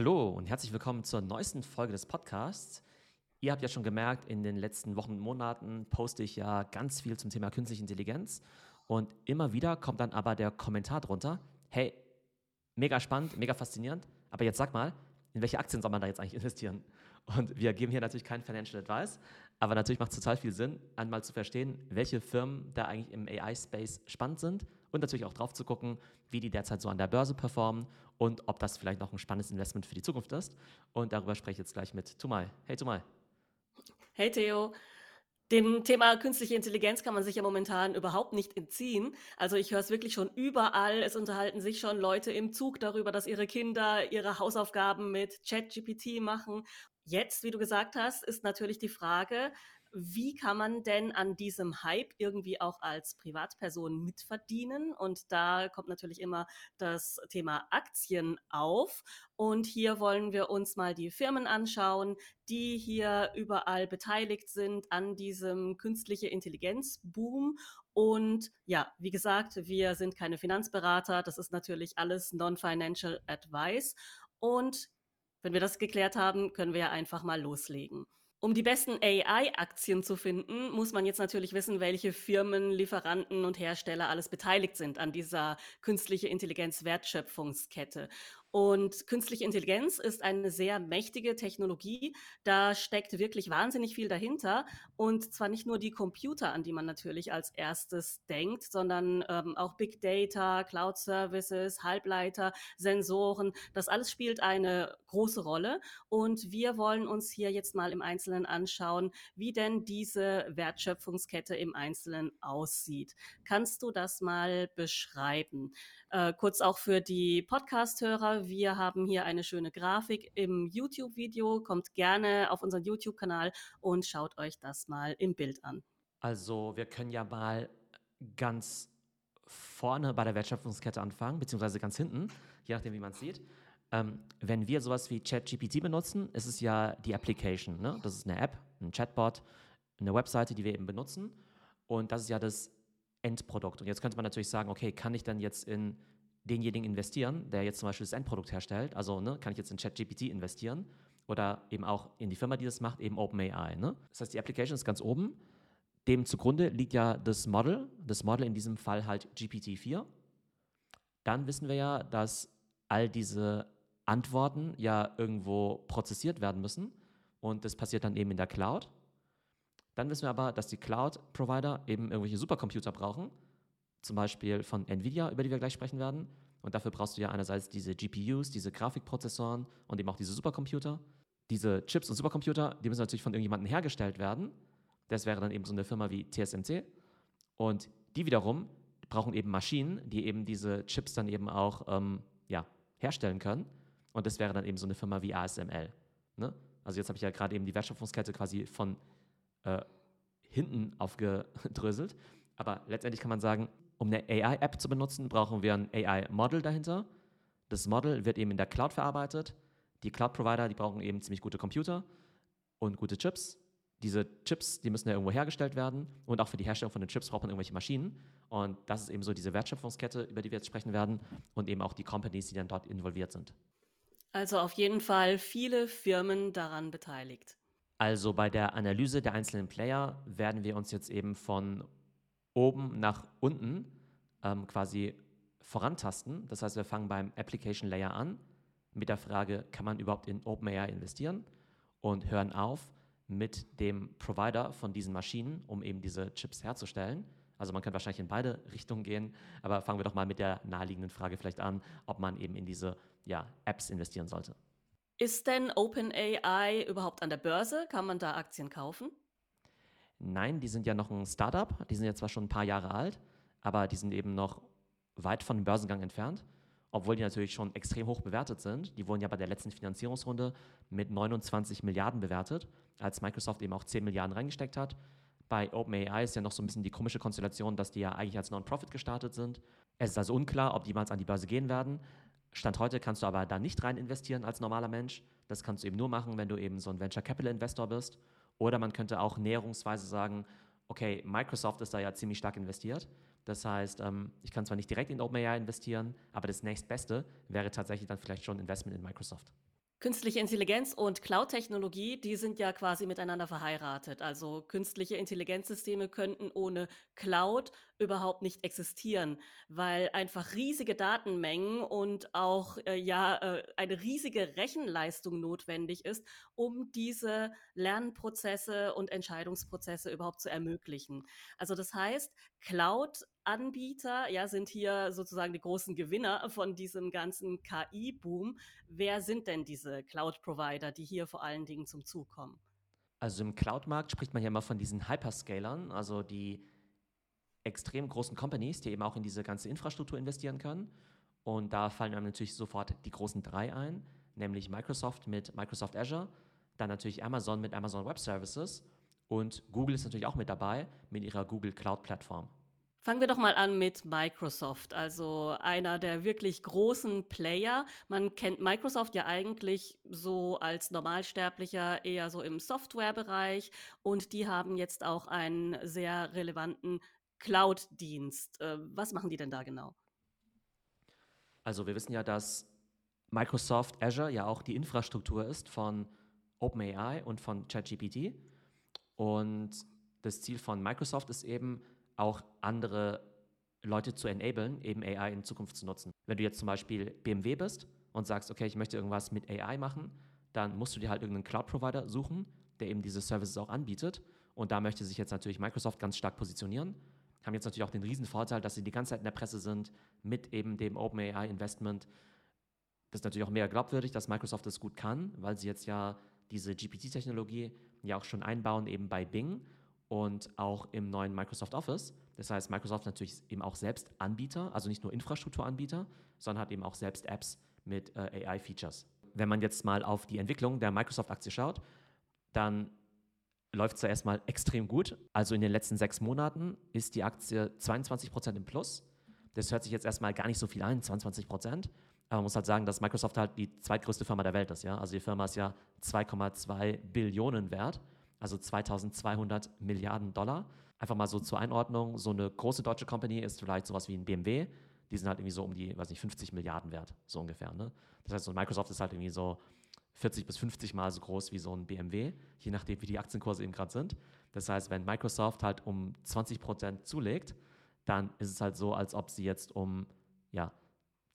Hallo und herzlich willkommen zur neuesten Folge des Podcasts. Ihr habt ja schon gemerkt, in den letzten Wochen und Monaten poste ich ja ganz viel zum Thema künstliche Intelligenz und immer wieder kommt dann aber der Kommentar drunter, hey, mega spannend, mega faszinierend, aber jetzt sag mal, in welche Aktien soll man da jetzt eigentlich investieren? Und wir geben hier natürlich kein Financial Advice, aber natürlich macht es total viel Sinn, einmal zu verstehen, welche Firmen da eigentlich im AI-Space spannend sind und natürlich auch drauf zu gucken, wie die derzeit so an der Börse performen und ob das vielleicht noch ein spannendes Investment für die Zukunft ist. Und darüber spreche ich jetzt gleich mit Tumai. Hey Tumai. Hey Theo. Dem Thema künstliche Intelligenz kann man sich ja momentan überhaupt nicht entziehen. Also ich höre es wirklich schon überall. Es unterhalten sich schon Leute im Zug darüber, dass ihre Kinder ihre Hausaufgaben mit ChatGPT machen. Jetzt, wie du gesagt hast, ist natürlich die Frage, wie kann man denn an diesem Hype irgendwie auch als Privatperson mitverdienen? Und da kommt natürlich immer das Thema Aktien auf. Und hier wollen wir uns mal die Firmen anschauen, die hier überall beteiligt sind an diesem künstliche Intelligenz-Boom. Und ja, wie gesagt, wir sind keine Finanzberater. Das ist natürlich alles Non-Financial Advice. Und wenn wir das geklärt haben, können wir einfach mal loslegen. Um die besten AI-Aktien zu finden, muss man jetzt natürlich wissen, welche Firmen, Lieferanten und Hersteller alles beteiligt sind an dieser künstliche Intelligenz-Wertschöpfungskette. Und künstliche Intelligenz ist eine sehr mächtige Technologie. Da steckt wirklich wahnsinnig viel dahinter. Und zwar nicht nur die Computer, an die man natürlich als erstes denkt, sondern ähm, auch Big Data, Cloud Services, Halbleiter, Sensoren. Das alles spielt eine große Rolle. Und wir wollen uns hier jetzt mal im Einzelnen anschauen, wie denn diese Wertschöpfungskette im Einzelnen aussieht. Kannst du das mal beschreiben? Äh, kurz auch für die Podcast-Hörer. Wir haben hier eine schöne Grafik im YouTube-Video. Kommt gerne auf unseren YouTube-Kanal und schaut euch das mal im Bild an. Also wir können ja mal ganz vorne bei der Wertschöpfungskette anfangen, beziehungsweise ganz hinten, je nachdem, wie man es sieht. Ähm, wenn wir sowas wie ChatGPT benutzen, ist es ja die Application. Ne? Das ist eine App, ein Chatbot, eine Webseite, die wir eben benutzen. Und das ist ja das Endprodukt. Und jetzt könnte man natürlich sagen, okay, kann ich dann jetzt in denjenigen investieren, der jetzt zum Beispiel das Endprodukt herstellt? Also ne, kann ich jetzt in ChatGPT investieren oder eben auch in die Firma, die das macht, eben OpenAI. Ne? Das heißt, die Application ist ganz oben. Dem zugrunde liegt ja das Model, das Model in diesem Fall halt GPT-4. Dann wissen wir ja, dass all diese Antworten ja irgendwo prozessiert werden müssen und das passiert dann eben in der Cloud. Dann wissen wir aber, dass die Cloud-Provider eben irgendwelche Supercomputer brauchen, zum Beispiel von Nvidia, über die wir gleich sprechen werden. Und dafür brauchst du ja einerseits diese GPUs, diese Grafikprozessoren und eben auch diese Supercomputer. Diese Chips und Supercomputer, die müssen natürlich von irgendjemandem hergestellt werden. Das wäre dann eben so eine Firma wie TSMC. Und die wiederum brauchen eben Maschinen, die eben diese Chips dann eben auch ähm, ja, herstellen können. Und das wäre dann eben so eine Firma wie ASML. Ne? Also jetzt habe ich ja gerade eben die Wertschöpfungskette quasi von äh, hinten aufgedröselt. Aber letztendlich kann man sagen, um eine AI-App zu benutzen, brauchen wir ein AI-Model dahinter. Das Model wird eben in der Cloud verarbeitet. Die Cloud-Provider, die brauchen eben ziemlich gute Computer und gute Chips. Diese Chips, die müssen ja irgendwo hergestellt werden. Und auch für die Herstellung von den Chips braucht man irgendwelche Maschinen. Und das ist eben so diese Wertschöpfungskette, über die wir jetzt sprechen werden. Und eben auch die Companies, die dann dort involviert sind. Also auf jeden Fall viele Firmen daran beteiligt. Also bei der Analyse der einzelnen Player werden wir uns jetzt eben von oben nach unten ähm, quasi vorantasten. Das heißt, wir fangen beim Application Layer an mit der Frage, kann man überhaupt in OpenAI investieren? Und hören auf mit dem Provider von diesen Maschinen, um eben diese Chips herzustellen. Also man könnte wahrscheinlich in beide Richtungen gehen, aber fangen wir doch mal mit der naheliegenden Frage vielleicht an, ob man eben in diese ja, Apps investieren sollte. Ist denn OpenAI überhaupt an der Börse? Kann man da Aktien kaufen? Nein, die sind ja noch ein Startup. Die sind ja zwar schon ein paar Jahre alt, aber die sind eben noch weit von dem Börsengang entfernt, obwohl die natürlich schon extrem hoch bewertet sind. Die wurden ja bei der letzten Finanzierungsrunde mit 29 Milliarden bewertet, als Microsoft eben auch 10 Milliarden reingesteckt hat. Bei OpenAI ist ja noch so ein bisschen die komische Konstellation, dass die ja eigentlich als Non-Profit gestartet sind. Es ist also unklar, ob die jemals an die Börse gehen werden. Stand heute kannst du aber da nicht rein investieren als normaler Mensch. Das kannst du eben nur machen, wenn du eben so ein Venture Capital Investor bist. Oder man könnte auch näherungsweise sagen, okay, Microsoft ist da ja ziemlich stark investiert. Das heißt, ähm, ich kann zwar nicht direkt in OpenAI investieren, aber das nächstbeste wäre tatsächlich dann vielleicht schon Investment in Microsoft. Künstliche Intelligenz und Cloud-Technologie, die sind ja quasi miteinander verheiratet. Also künstliche Intelligenzsysteme könnten ohne Cloud überhaupt nicht existieren, weil einfach riesige Datenmengen und auch äh, ja äh, eine riesige Rechenleistung notwendig ist, um diese Lernprozesse und Entscheidungsprozesse überhaupt zu ermöglichen. Also das heißt, Cloud Anbieter, ja, sind hier sozusagen die großen Gewinner von diesem ganzen KI-Boom. Wer sind denn diese Cloud-Provider, die hier vor allen Dingen zum Zug kommen? Also im Cloud-Markt spricht man ja immer von diesen Hyperscalern, also die extrem großen Companies, die eben auch in diese ganze Infrastruktur investieren können. Und da fallen einem natürlich sofort die großen drei ein, nämlich Microsoft mit Microsoft Azure, dann natürlich Amazon mit Amazon Web Services und Google ist natürlich auch mit dabei mit ihrer Google Cloud Plattform. Fangen wir doch mal an mit Microsoft, also einer der wirklich großen Player. Man kennt Microsoft ja eigentlich so als Normalsterblicher eher so im Softwarebereich und die haben jetzt auch einen sehr relevanten Cloud-Dienst. Äh, was machen die denn da genau? Also wir wissen ja, dass Microsoft Azure ja auch die Infrastruktur ist von OpenAI und von ChatGPT. Und das Ziel von Microsoft ist eben, auch andere Leute zu enablen, eben AI in Zukunft zu nutzen. Wenn du jetzt zum Beispiel BMW bist und sagst, okay, ich möchte irgendwas mit AI machen, dann musst du dir halt irgendeinen Cloud-Provider suchen, der eben diese Services auch anbietet. Und da möchte sich jetzt natürlich Microsoft ganz stark positionieren. Haben jetzt natürlich auch den riesen Vorteil, dass sie die ganze Zeit in der Presse sind mit eben dem OpenAI-Investment. Das ist natürlich auch mega glaubwürdig, dass Microsoft das gut kann, weil sie jetzt ja diese GPT-Technologie ja auch schon einbauen, eben bei Bing und auch im neuen Microsoft Office. Das heißt, Microsoft natürlich eben auch selbst Anbieter, also nicht nur Infrastrukturanbieter, sondern hat eben auch selbst Apps mit äh, AI-Features. Wenn man jetzt mal auf die Entwicklung der Microsoft-Aktie schaut, dann läuft es ja erstmal extrem gut. Also in den letzten sechs Monaten ist die Aktie 22 Prozent im Plus. Das hört sich jetzt erstmal gar nicht so viel ein, 22 Prozent. Aber man muss halt sagen, dass Microsoft halt die zweitgrößte Firma der Welt ist. Ja? Also die Firma ist ja 2,2 Billionen wert also 2200 Milliarden Dollar. Einfach mal so zur Einordnung, so eine große deutsche Company ist vielleicht sowas wie ein BMW, die sind halt irgendwie so um die, weiß nicht, 50 Milliarden wert, so ungefähr. Ne? Das heißt, so Microsoft ist halt irgendwie so 40 bis 50 Mal so groß wie so ein BMW, je nachdem, wie die Aktienkurse eben gerade sind. Das heißt, wenn Microsoft halt um 20 Prozent zulegt, dann ist es halt so, als ob sie jetzt um ja,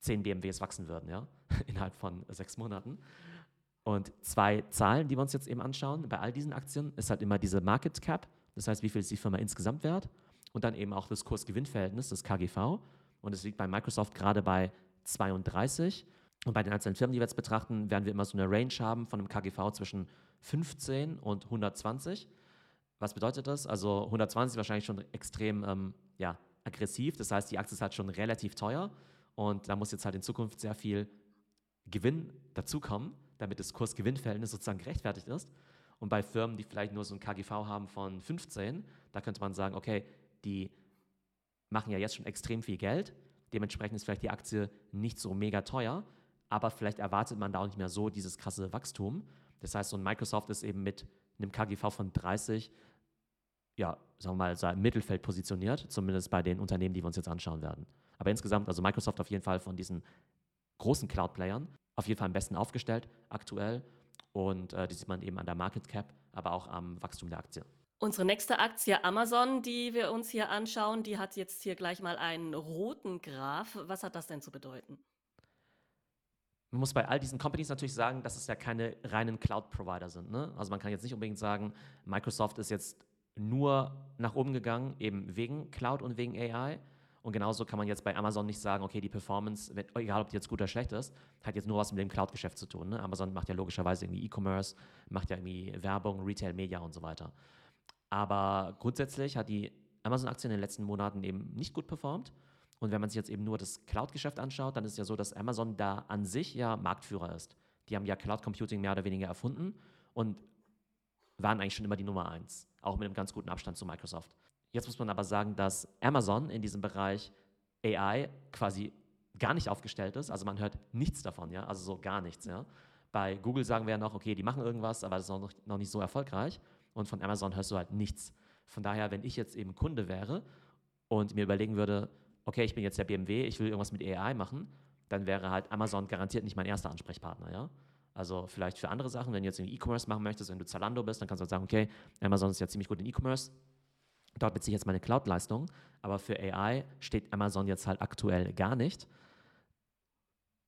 10 BMWs wachsen würden, ja, innerhalb von sechs Monaten. Und zwei Zahlen, die wir uns jetzt eben anschauen, bei all diesen Aktien ist halt immer diese Market Cap, das heißt, wie viel ist die Firma insgesamt wert und dann eben auch das Kurs-Gewinn-Verhältnis, das KGV. Und es liegt bei Microsoft gerade bei 32. Und bei den einzelnen Firmen, die wir jetzt betrachten, werden wir immer so eine Range haben von einem KGV zwischen 15 und 120. Was bedeutet das? Also 120 ist wahrscheinlich schon extrem ähm, ja, aggressiv. Das heißt, die Aktie ist halt schon relativ teuer und da muss jetzt halt in Zukunft sehr viel Gewinn dazukommen damit das Kurs-Gewinn-Verhältnis sozusagen gerechtfertigt ist. Und bei Firmen, die vielleicht nur so ein KGV haben von 15, da könnte man sagen, okay, die machen ja jetzt schon extrem viel Geld, dementsprechend ist vielleicht die Aktie nicht so mega teuer, aber vielleicht erwartet man da auch nicht mehr so dieses krasse Wachstum. Das heißt, so ein Microsoft ist eben mit einem KGV von 30, ja, sagen wir mal, im Mittelfeld positioniert, zumindest bei den Unternehmen, die wir uns jetzt anschauen werden. Aber insgesamt, also Microsoft auf jeden Fall von diesen großen Cloud-Playern auf jeden Fall am besten aufgestellt aktuell. Und äh, die sieht man eben an der Market Cap, aber auch am Wachstum der Aktie. Unsere nächste Aktie Amazon, die wir uns hier anschauen, die hat jetzt hier gleich mal einen roten Graph. Was hat das denn zu bedeuten? Man muss bei all diesen Companies natürlich sagen, dass es ja keine reinen Cloud-Provider sind. Ne? Also man kann jetzt nicht unbedingt sagen, Microsoft ist jetzt nur nach oben gegangen, eben wegen Cloud und wegen AI, und genauso kann man jetzt bei Amazon nicht sagen, okay, die Performance, egal ob die jetzt gut oder schlecht ist, hat jetzt nur was mit dem Cloud-Geschäft zu tun. Ne? Amazon macht ja logischerweise irgendwie E-Commerce, macht ja irgendwie Werbung, Retail, Media und so weiter. Aber grundsätzlich hat die Amazon-Aktie in den letzten Monaten eben nicht gut performt. Und wenn man sich jetzt eben nur das Cloud-Geschäft anschaut, dann ist es ja so, dass Amazon da an sich ja Marktführer ist. Die haben ja Cloud Computing mehr oder weniger erfunden und waren eigentlich schon immer die Nummer eins, auch mit einem ganz guten Abstand zu Microsoft. Jetzt muss man aber sagen, dass Amazon in diesem Bereich AI quasi gar nicht aufgestellt ist. Also man hört nichts davon, ja, also so gar nichts, ja. Bei Google sagen wir ja noch, okay, die machen irgendwas, aber das ist noch, noch nicht so erfolgreich. Und von Amazon hörst du halt nichts. Von daher, wenn ich jetzt eben Kunde wäre und mir überlegen würde, okay, ich bin jetzt der BMW, ich will irgendwas mit AI machen, dann wäre halt Amazon garantiert nicht mein erster Ansprechpartner, ja. Also vielleicht für andere Sachen, wenn du jetzt E-Commerce machen möchtest, wenn du Zalando bist, dann kannst du halt sagen, okay, Amazon ist ja ziemlich gut in E-Commerce, dort beziehe ich jetzt meine Cloud-Leistung, aber für AI steht Amazon jetzt halt aktuell gar nicht.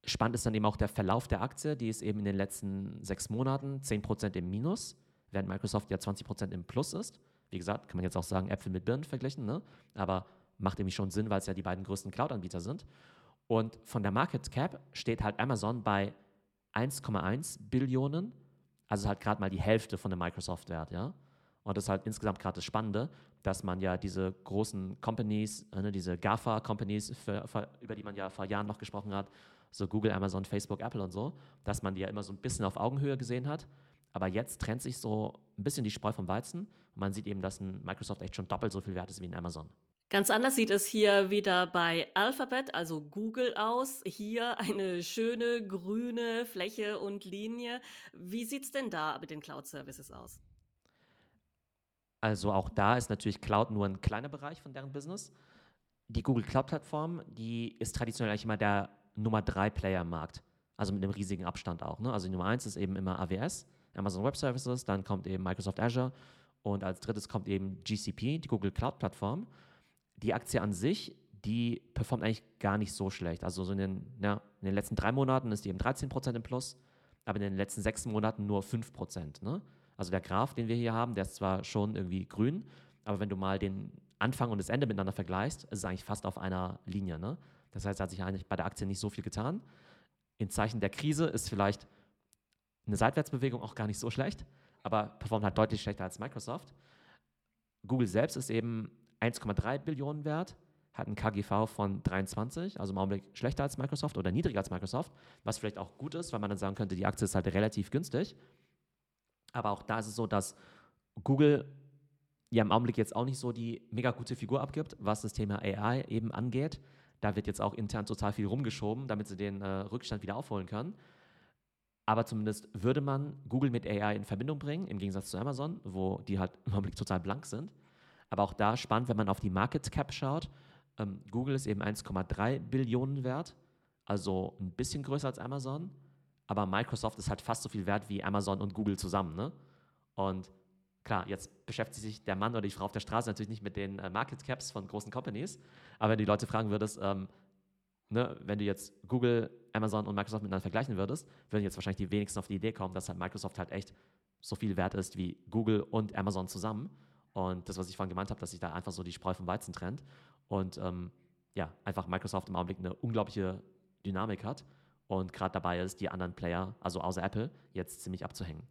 Spannend ist dann eben auch der Verlauf der Aktie, die ist eben in den letzten sechs Monaten 10% im Minus, während Microsoft ja 20% im Plus ist. Wie gesagt, kann man jetzt auch sagen, Äpfel mit Birnen verglichen, ne? aber macht irgendwie schon Sinn, weil es ja die beiden größten Cloud-Anbieter sind. Und von der Market Cap steht halt Amazon bei 1,1 Billionen, also halt gerade mal die Hälfte von dem Microsoft-Wert, ja. Und das ist halt insgesamt gerade das Spannende, dass man ja diese großen Companies, ne, diese GAFA-Companies, über die man ja vor Jahren noch gesprochen hat, so Google, Amazon, Facebook, Apple und so, dass man die ja immer so ein bisschen auf Augenhöhe gesehen hat. Aber jetzt trennt sich so ein bisschen die Spreu vom Weizen und man sieht eben, dass ein Microsoft echt schon doppelt so viel wert ist wie ein Amazon. Ganz anders sieht es hier wieder bei Alphabet, also Google aus. Hier eine schöne grüne Fläche und Linie. Wie sieht es denn da mit den Cloud-Services aus? Also auch da ist natürlich Cloud nur ein kleiner Bereich von deren Business. Die Google Cloud-Plattform, die ist traditionell eigentlich immer der Nummer 3 Player im Markt. Also mit einem riesigen Abstand auch. Ne? Also die Nummer 1 ist eben immer AWS, Amazon Web Services, dann kommt eben Microsoft Azure und als drittes kommt eben GCP, die Google Cloud-Plattform. Die Aktie an sich, die performt eigentlich gar nicht so schlecht. Also so in den, ja, in den letzten drei Monaten ist die eben 13% im Plus, aber in den letzten sechs Monaten nur 5%. Ne? Also der Graph, den wir hier haben, der ist zwar schon irgendwie grün, aber wenn du mal den Anfang und das Ende miteinander vergleichst, ist es eigentlich fast auf einer Linie. Ne? Das heißt, da hat sich eigentlich bei der Aktie nicht so viel getan. In Zeichen der Krise ist vielleicht eine Seitwärtsbewegung auch gar nicht so schlecht, aber performt halt deutlich schlechter als Microsoft. Google selbst ist eben 1,3 Billionen wert, hat einen KGV von 23, also im Augenblick schlechter als Microsoft oder niedriger als Microsoft, was vielleicht auch gut ist, weil man dann sagen könnte, die Aktie ist halt relativ günstig. Aber auch da ist es so, dass Google ja im Augenblick jetzt auch nicht so die mega gute Figur abgibt, was das Thema AI eben angeht. Da wird jetzt auch intern total viel rumgeschoben, damit sie den äh, Rückstand wieder aufholen können. Aber zumindest würde man Google mit AI in Verbindung bringen, im Gegensatz zu Amazon, wo die halt im Augenblick total blank sind. Aber auch da spannend, wenn man auf die Market Cap schaut. Ähm, Google ist eben 1,3 Billionen wert, also ein bisschen größer als Amazon aber Microsoft ist halt fast so viel wert wie Amazon und Google zusammen. Ne? Und klar, jetzt beschäftigt sich der Mann oder die Frau auf der Straße natürlich nicht mit den äh, Market Caps von großen Companies, aber wenn du die Leute fragen würdest, ähm, ne, wenn du jetzt Google, Amazon und Microsoft miteinander vergleichen würdest, würden jetzt wahrscheinlich die wenigsten auf die Idee kommen, dass halt Microsoft halt echt so viel wert ist wie Google und Amazon zusammen. Und das, was ich vorhin gemeint habe, dass sich da einfach so die Spreu vom Weizen trennt und ähm, ja, einfach Microsoft im Augenblick eine unglaubliche Dynamik hat und gerade dabei ist, die anderen Player, also außer Apple, jetzt ziemlich abzuhängen.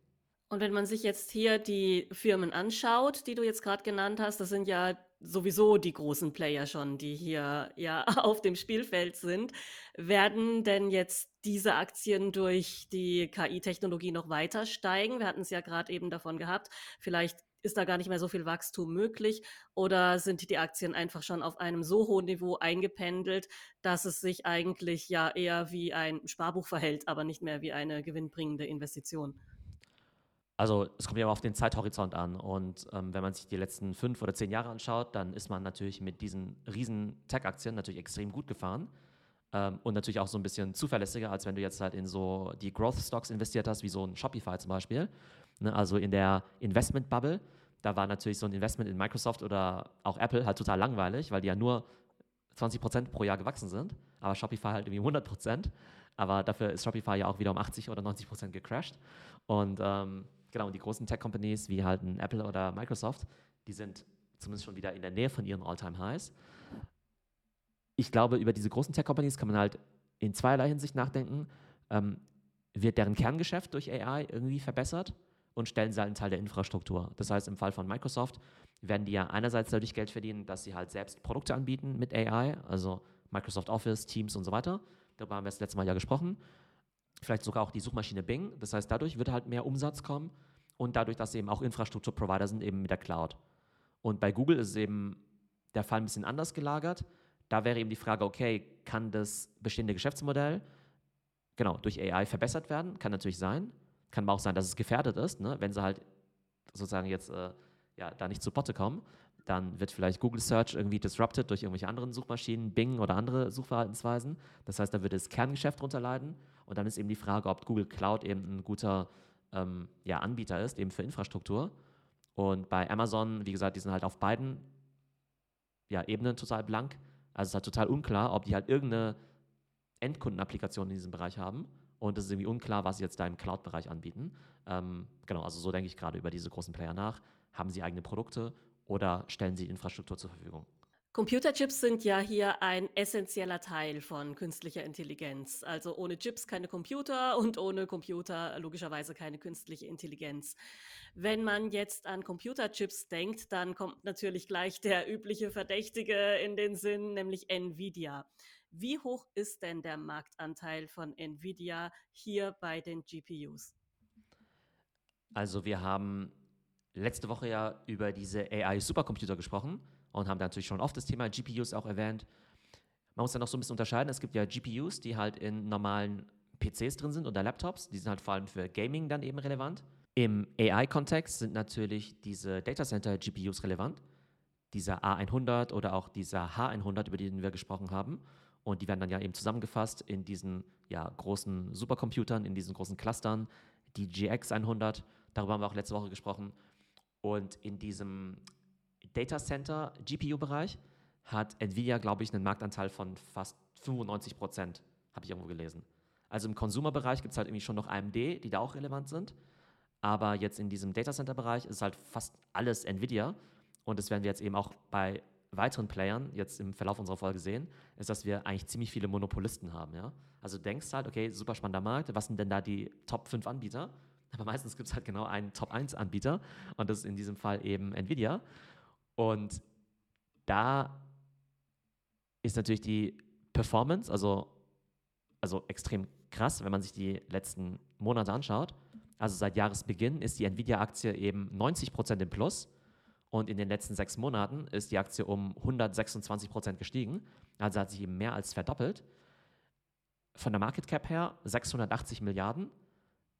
Und wenn man sich jetzt hier die Firmen anschaut, die du jetzt gerade genannt hast, das sind ja sowieso die großen Player schon, die hier ja auf dem Spielfeld sind. Werden denn jetzt diese Aktien durch die KI-Technologie noch weiter steigen? Wir hatten es ja gerade eben davon gehabt. Vielleicht ist da gar nicht mehr so viel Wachstum möglich oder sind die Aktien einfach schon auf einem so hohen Niveau eingependelt, dass es sich eigentlich ja eher wie ein Sparbuch verhält, aber nicht mehr wie eine gewinnbringende Investition? Also es kommt ja auf den Zeithorizont an und ähm, wenn man sich die letzten fünf oder zehn Jahre anschaut, dann ist man natürlich mit diesen riesen Tech-Aktien natürlich extrem gut gefahren ähm, und natürlich auch so ein bisschen zuverlässiger, als wenn du jetzt halt in so die Growth-Stocks investiert hast, wie so ein Shopify zum Beispiel. Ne, also in der Investment-Bubble da war natürlich so ein Investment in Microsoft oder auch Apple halt total langweilig, weil die ja nur 20 Prozent pro Jahr gewachsen sind, aber Shopify halt irgendwie 100 Prozent. Aber dafür ist Shopify ja auch wieder um 80 oder 90 Prozent gecrashed. Und ähm, genau, die großen Tech-Companies wie halt ein Apple oder Microsoft, die sind zumindest schon wieder in der Nähe von ihren All-Time-Highs. Ich glaube, über diese großen Tech-Companies kann man halt in zweierlei Hinsicht nachdenken. Ähm, wird deren Kerngeschäft durch AI irgendwie verbessert? Und stellen sie halt einen Teil der Infrastruktur. Das heißt, im Fall von Microsoft werden die ja einerseits dadurch Geld verdienen, dass sie halt selbst Produkte anbieten mit AI, also Microsoft Office, Teams und so weiter. Darüber haben wir das letzte Mal ja gesprochen. Vielleicht sogar auch die Suchmaschine Bing. Das heißt, dadurch wird halt mehr Umsatz kommen und dadurch, dass sie eben auch Infrastrukturprovider sind, eben mit der Cloud. Und bei Google ist eben der Fall ein bisschen anders gelagert. Da wäre eben die Frage, okay, kann das bestehende Geschäftsmodell genau durch AI verbessert werden? Kann natürlich sein. Kann aber auch sein, dass es gefährdet ist, ne? wenn sie halt sozusagen jetzt äh, ja, da nicht zu Potte kommen. Dann wird vielleicht Google Search irgendwie disrupted durch irgendwelche anderen Suchmaschinen, Bing oder andere Suchverhaltensweisen. Das heißt, da würde das Kerngeschäft drunter leiden. Und dann ist eben die Frage, ob Google Cloud eben ein guter ähm, ja, Anbieter ist, eben für Infrastruktur. Und bei Amazon, wie gesagt, die sind halt auf beiden ja, Ebenen total blank. Also es ist halt total unklar, ob die halt irgendeine Endkundenapplikation in diesem Bereich haben. Und es ist irgendwie unklar, was sie jetzt da im Cloud-Bereich anbieten. Ähm, genau, also so denke ich gerade über diese großen Player nach. Haben sie eigene Produkte oder stellen sie Infrastruktur zur Verfügung? Computerchips sind ja hier ein essentieller Teil von künstlicher Intelligenz. Also ohne Chips keine Computer und ohne Computer logischerweise keine künstliche Intelligenz. Wenn man jetzt an Computerchips denkt, dann kommt natürlich gleich der übliche Verdächtige in den Sinn, nämlich Nvidia. Wie hoch ist denn der Marktanteil von Nvidia hier bei den GPUs? Also wir haben letzte Woche ja über diese AI-Supercomputer gesprochen und haben da natürlich schon oft das Thema GPUs auch erwähnt. Man muss ja noch so ein bisschen unterscheiden. Es gibt ja GPUs, die halt in normalen PCs drin sind oder Laptops. Die sind halt vor allem für Gaming dann eben relevant. Im AI-Kontext sind natürlich diese Data Center GPUs relevant. Dieser A100 oder auch dieser H100, über den wir gesprochen haben. Und die werden dann ja eben zusammengefasst in diesen ja, großen Supercomputern, in diesen großen Clustern, die GX 100. Darüber haben wir auch letzte Woche gesprochen. Und in diesem Data Center GPU-Bereich hat Nvidia, glaube ich, einen Marktanteil von fast 95 Prozent, habe ich irgendwo gelesen. Also im Consumer-Bereich gibt es halt irgendwie schon noch AMD, die da auch relevant sind. Aber jetzt in diesem Data Center-Bereich ist halt fast alles Nvidia. Und das werden wir jetzt eben auch bei weiteren Playern jetzt im Verlauf unserer Folge sehen, ist, dass wir eigentlich ziemlich viele Monopolisten haben. Ja? Also denkst halt, okay, super spannender Markt, was sind denn da die Top 5 Anbieter? Aber meistens gibt es halt genau einen Top 1 Anbieter und das ist in diesem Fall eben Nvidia. Und da ist natürlich die Performance, also, also extrem krass, wenn man sich die letzten Monate anschaut. Also seit Jahresbeginn ist die Nvidia-Aktie eben 90 Prozent im Plus und in den letzten sechs Monaten ist die Aktie um 126 Prozent gestiegen. Also hat sich eben mehr als verdoppelt. Von der Market Cap her 680 Milliarden.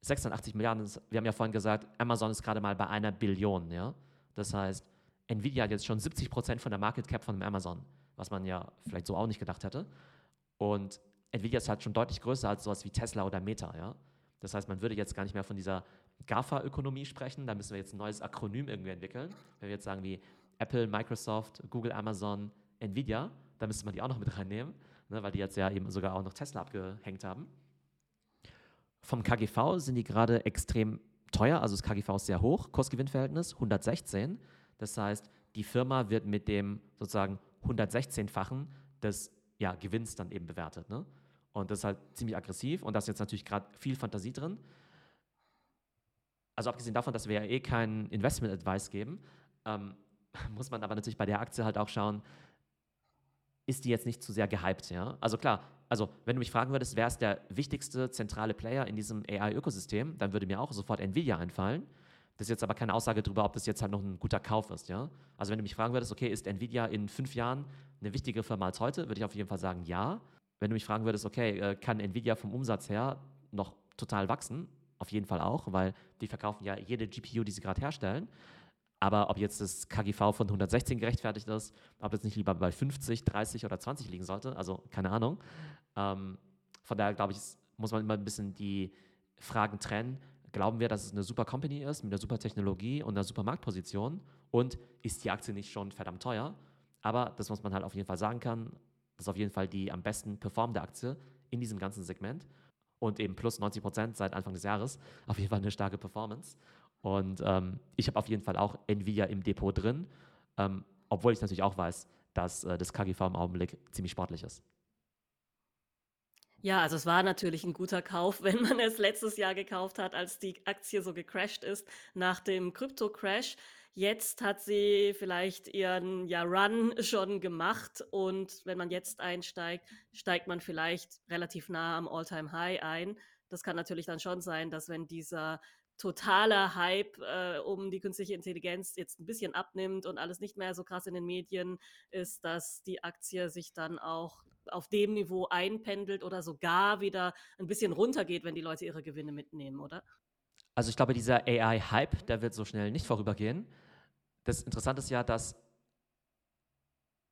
680 Milliarden, wir haben ja vorhin gesagt, Amazon ist gerade mal bei einer Billion. Ja? Das heißt, Nvidia hat jetzt schon 70 Prozent von der Market Cap von Amazon, was man ja vielleicht so auch nicht gedacht hätte. Und Nvidia ist halt schon deutlich größer als sowas wie Tesla oder Meta. Ja? Das heißt, man würde jetzt gar nicht mehr von dieser GAFA-Ökonomie sprechen. Da müssen wir jetzt ein neues Akronym irgendwie entwickeln. Wenn wir jetzt sagen wie Apple, Microsoft, Google, Amazon, Nvidia, da müsste man die auch noch mit reinnehmen, ne, weil die jetzt ja eben sogar auch noch Tesla abgehängt haben. Vom KGV sind die gerade extrem teuer, also das KGV ist sehr hoch, Kursgewinnverhältnis 116. Das heißt, die Firma wird mit dem sozusagen 116-fachen des ja, Gewinns dann eben bewertet. Ne? Und das ist halt ziemlich aggressiv und da ist jetzt natürlich gerade viel Fantasie drin. Also abgesehen davon, dass wir ja eh keinen Investment-Advice geben, ähm, muss man aber natürlich bei der Aktie halt auch schauen, ist die jetzt nicht zu sehr gehypt, ja? Also klar, also wenn du mich fragen würdest, wer ist der wichtigste zentrale Player in diesem AI-Ökosystem, dann würde mir auch sofort Nvidia einfallen. Das ist jetzt aber keine Aussage darüber, ob das jetzt halt noch ein guter Kauf ist. Ja? Also wenn du mich fragen würdest, okay, ist Nvidia in fünf Jahren eine wichtigere Firma als heute, würde ich auf jeden Fall sagen, ja. Wenn du mich fragen würdest, okay, äh, kann Nvidia vom Umsatz her noch total wachsen? Auf jeden Fall auch, weil die verkaufen ja jede GPU, die sie gerade herstellen. Aber ob jetzt das KGV von 116 gerechtfertigt ist, ob das nicht lieber bei 50, 30 oder 20 liegen sollte, also keine Ahnung. Ähm, von daher glaube ich, muss man immer ein bisschen die Fragen trennen glauben wir, dass es eine super Company ist, mit einer super Technologie und einer super Marktposition und ist die Aktie nicht schon verdammt teuer. Aber das, was man halt auf jeden Fall sagen kann, das ist auf jeden Fall die am besten performende Aktie in diesem ganzen Segment und eben plus 90 Prozent seit Anfang des Jahres. Auf jeden Fall eine starke Performance. Und ähm, ich habe auf jeden Fall auch Nvidia im Depot drin, ähm, obwohl ich natürlich auch weiß, dass äh, das KGV im Augenblick ziemlich sportlich ist. Ja, also es war natürlich ein guter Kauf, wenn man es letztes Jahr gekauft hat, als die Aktie so gecrashed ist nach dem Krypto-Crash. Jetzt hat sie vielleicht ihren ja, Run schon gemacht und wenn man jetzt einsteigt, steigt man vielleicht relativ nah am All-Time-High ein. Das kann natürlich dann schon sein, dass wenn dieser totaler Hype äh, um die künstliche Intelligenz jetzt ein bisschen abnimmt und alles nicht mehr so krass in den Medien ist, dass die Aktie sich dann auch auf dem Niveau einpendelt oder sogar wieder ein bisschen runtergeht, wenn die Leute ihre Gewinne mitnehmen, oder? Also ich glaube, dieser AI-Hype, der wird so schnell nicht vorübergehen. Das Interessante ist ja, dass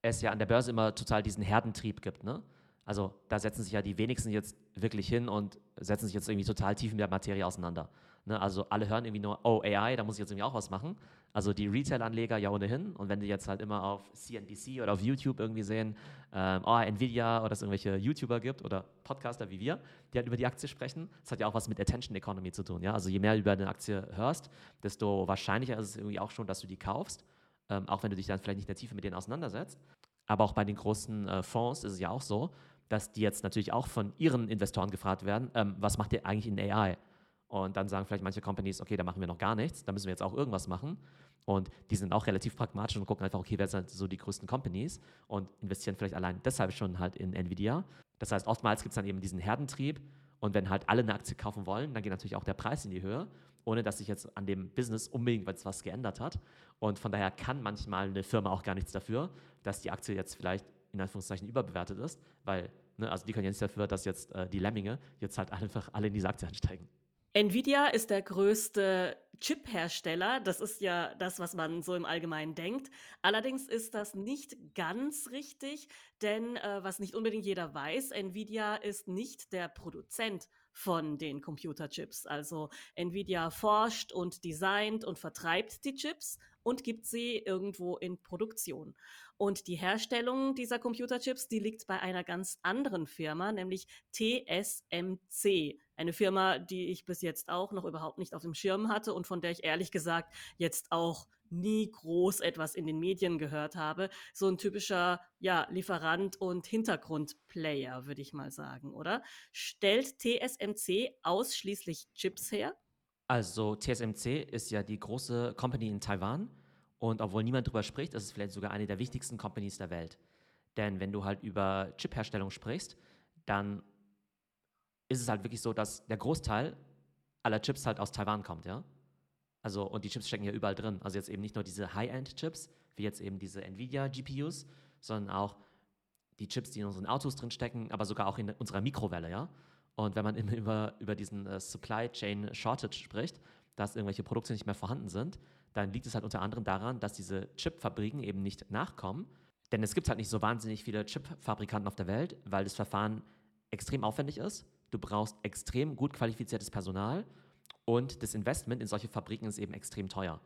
es ja an der Börse immer total diesen Herdentrieb gibt. Ne? Also da setzen sich ja die wenigsten jetzt wirklich hin und setzen sich jetzt irgendwie total tief mit der Materie auseinander. Ne? Also alle hören irgendwie nur, oh AI, da muss ich jetzt irgendwie auch was machen. Also die Retail-Anleger ja ohnehin. Und wenn die jetzt halt immer auf CNBC oder auf YouTube irgendwie sehen, ähm, oh, Nvidia oder es irgendwelche YouTuber gibt oder Podcaster wie wir, die halt über die Aktie sprechen, das hat ja auch was mit Attention Economy zu tun. Ja? Also je mehr du über eine Aktie hörst, desto wahrscheinlicher ist es irgendwie auch schon, dass du die kaufst. Ähm, auch wenn du dich dann vielleicht nicht in der Tiefe mit denen auseinandersetzt. Aber auch bei den großen äh, Fonds ist es ja auch so, dass die jetzt natürlich auch von ihren Investoren gefragt werden, ähm, was macht ihr eigentlich in AI? Und dann sagen vielleicht manche Companies, okay, da machen wir noch gar nichts, da müssen wir jetzt auch irgendwas machen. Und die sind auch relativ pragmatisch und gucken einfach, okay, wer sind so die größten Companies und investieren vielleicht allein deshalb schon halt in Nvidia. Das heißt, oftmals gibt es dann eben diesen Herdentrieb und wenn halt alle eine Aktie kaufen wollen, dann geht natürlich auch der Preis in die Höhe, ohne dass sich jetzt an dem Business unbedingt was geändert hat. Und von daher kann manchmal eine Firma auch gar nichts dafür, dass die Aktie jetzt vielleicht in Anführungszeichen überbewertet ist, weil, ne, also die können nichts dafür, dass jetzt äh, die Lemminge jetzt halt einfach alle in diese Aktie einsteigen. Nvidia ist der größte Chip-Hersteller. Das ist ja das, was man so im Allgemeinen denkt. Allerdings ist das nicht ganz richtig, denn äh, was nicht unbedingt jeder weiß, Nvidia ist nicht der Produzent von den Computerchips. Also Nvidia forscht und designt und vertreibt die Chips und gibt sie irgendwo in Produktion. Und die Herstellung dieser Computerchips, die liegt bei einer ganz anderen Firma, nämlich TSMC. Eine Firma, die ich bis jetzt auch noch überhaupt nicht auf dem Schirm hatte und von der ich ehrlich gesagt jetzt auch nie groß etwas in den Medien gehört habe. So ein typischer ja, Lieferant und Hintergrundplayer, würde ich mal sagen, oder? Stellt TSMC ausschließlich Chips her? Also TSMC ist ja die große Company in Taiwan und obwohl niemand darüber spricht, ist es vielleicht sogar eine der wichtigsten Companies der Welt. Denn wenn du halt über Chip-Herstellung sprichst, dann ist es halt wirklich so, dass der Großteil aller Chips halt aus Taiwan kommt, ja. Also, und die Chips stecken ja überall drin. Also jetzt eben nicht nur diese High-End-Chips, wie jetzt eben diese Nvidia-GPUs, sondern auch die Chips, die in unseren Autos drin stecken, aber sogar auch in unserer Mikrowelle, ja. Und wenn man immer über, über diesen äh, Supply Chain Shortage spricht, dass irgendwelche Produkte nicht mehr vorhanden sind, dann liegt es halt unter anderem daran, dass diese Chipfabriken eben nicht nachkommen. Denn es gibt halt nicht so wahnsinnig viele Chipfabrikanten auf der Welt, weil das Verfahren extrem aufwendig ist. Du brauchst extrem gut qualifiziertes Personal und das Investment in solche Fabriken ist eben extrem teuer.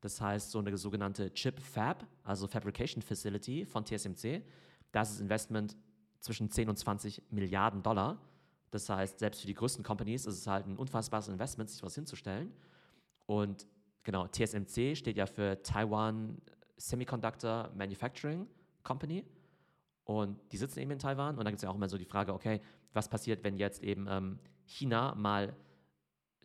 Das heißt, so eine sogenannte Chip Fab, also Fabrication Facility von TSMC, da ist das Investment zwischen 10 und 20 Milliarden Dollar. Das heißt, selbst für die größten Companies ist es halt ein unfassbares Investment, sich was hinzustellen. Und Genau, TSMC steht ja für Taiwan Semiconductor Manufacturing Company. Und die sitzen eben in Taiwan. Und da gibt es ja auch immer so die Frage, okay, was passiert, wenn jetzt eben ähm, China mal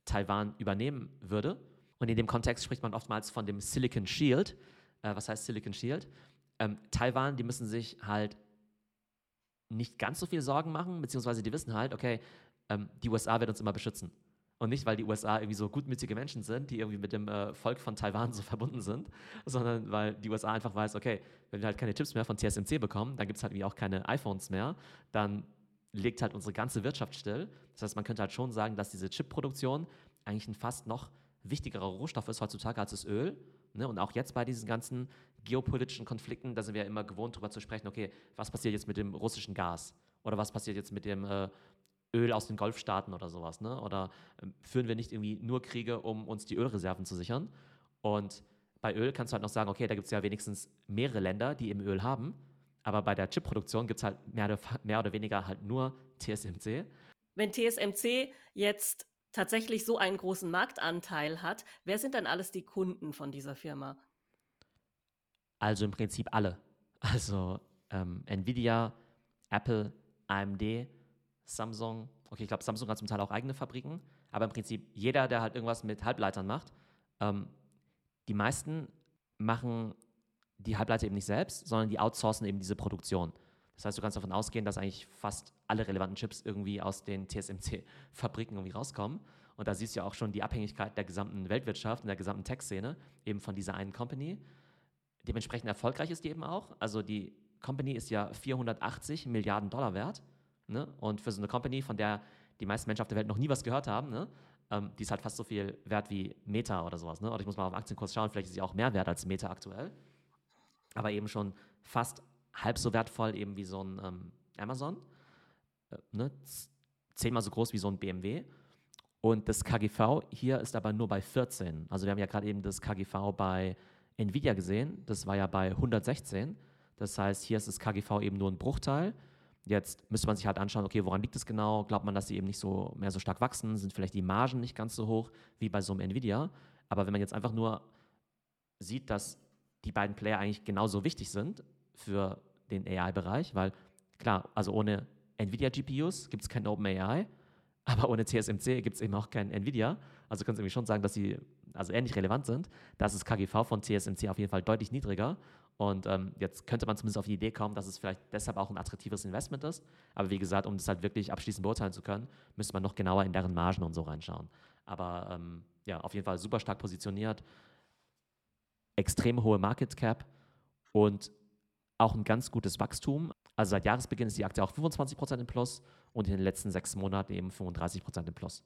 Taiwan übernehmen würde? Und in dem Kontext spricht man oftmals von dem Silicon Shield. Äh, was heißt Silicon Shield? Ähm, Taiwan, die müssen sich halt nicht ganz so viel Sorgen machen, beziehungsweise die wissen halt, okay, ähm, die USA wird uns immer beschützen. Und nicht, weil die USA irgendwie so gutmütige Menschen sind, die irgendwie mit dem äh, Volk von Taiwan so verbunden sind, sondern weil die USA einfach weiß, okay, wenn wir halt keine Chips mehr von TSMC bekommen, dann gibt es halt irgendwie auch keine iPhones mehr, dann legt halt unsere ganze Wirtschaft still. Das heißt, man könnte halt schon sagen, dass diese Chipproduktion eigentlich ein fast noch wichtigerer Rohstoff ist heutzutage als das Öl. Ne? Und auch jetzt bei diesen ganzen geopolitischen Konflikten, da sind wir ja immer gewohnt, darüber zu sprechen, okay, was passiert jetzt mit dem russischen Gas? Oder was passiert jetzt mit dem äh, Öl aus den Golfstaaten oder sowas. Ne? Oder ähm, führen wir nicht irgendwie nur Kriege, um uns die Ölreserven zu sichern? Und bei Öl kannst du halt noch sagen, okay, da gibt es ja wenigstens mehrere Länder, die eben Öl haben. Aber bei der Chipproduktion gibt es halt mehr oder, mehr oder weniger halt nur TSMC. Wenn TSMC jetzt tatsächlich so einen großen Marktanteil hat, wer sind dann alles die Kunden von dieser Firma? Also im Prinzip alle. Also ähm, Nvidia, Apple, AMD, Samsung, okay, ich glaube, Samsung hat zum Teil auch eigene Fabriken, aber im Prinzip jeder, der halt irgendwas mit Halbleitern macht, ähm, die meisten machen die Halbleiter eben nicht selbst, sondern die outsourcen eben diese Produktion. Das heißt, du kannst davon ausgehen, dass eigentlich fast alle relevanten Chips irgendwie aus den TSMC-Fabriken irgendwie rauskommen. Und da siehst du ja auch schon die Abhängigkeit der gesamten Weltwirtschaft und der gesamten Tech-Szene eben von dieser einen Company. Dementsprechend erfolgreich ist die eben auch. Also die Company ist ja 480 Milliarden Dollar wert. Ne? Und für so eine Company, von der die meisten Menschen auf der Welt noch nie was gehört haben, ne? ähm, die ist halt fast so viel wert wie Meta oder sowas. Ne? Oder ich muss mal auf den Aktienkurs schauen, vielleicht ist sie auch mehr wert als Meta aktuell. Aber eben schon fast halb so wertvoll eben wie so ein ähm, Amazon. äh, ne, zehnmal so groß wie so ein BMW. Und das KGV hier ist aber nur bei 14. Also wir haben ja gerade eben das KGV bei Nvidia gesehen, das war ja bei 116. Das heißt, hier ist das KGV eben nur ein Bruchteil. Jetzt müsste man sich halt anschauen, okay, woran liegt es genau? Glaubt man, dass sie eben nicht so mehr so stark wachsen? Sind vielleicht die Margen nicht ganz so hoch wie bei so einem Nvidia? Aber wenn man jetzt einfach nur sieht, dass die beiden Player eigentlich genauso wichtig sind für den AI-Bereich, weil klar, also ohne Nvidia-GPUs gibt es kein OpenAI, aber ohne TSMC gibt es eben auch kein Nvidia. Also können Sie irgendwie schon sagen, dass sie also ähnlich relevant sind. Da ist das KGV von TSMC auf jeden Fall deutlich niedriger. Und ähm, jetzt könnte man zumindest auf die Idee kommen, dass es vielleicht deshalb auch ein attraktives Investment ist. Aber wie gesagt, um das halt wirklich abschließend beurteilen zu können, müsste man noch genauer in deren Margen und so reinschauen. Aber ähm, ja, auf jeden Fall super stark positioniert, extrem hohe Market Cap und auch ein ganz gutes Wachstum. Also seit Jahresbeginn ist die Aktie auch 25% im Plus und in den letzten sechs Monaten eben 35% im Plus.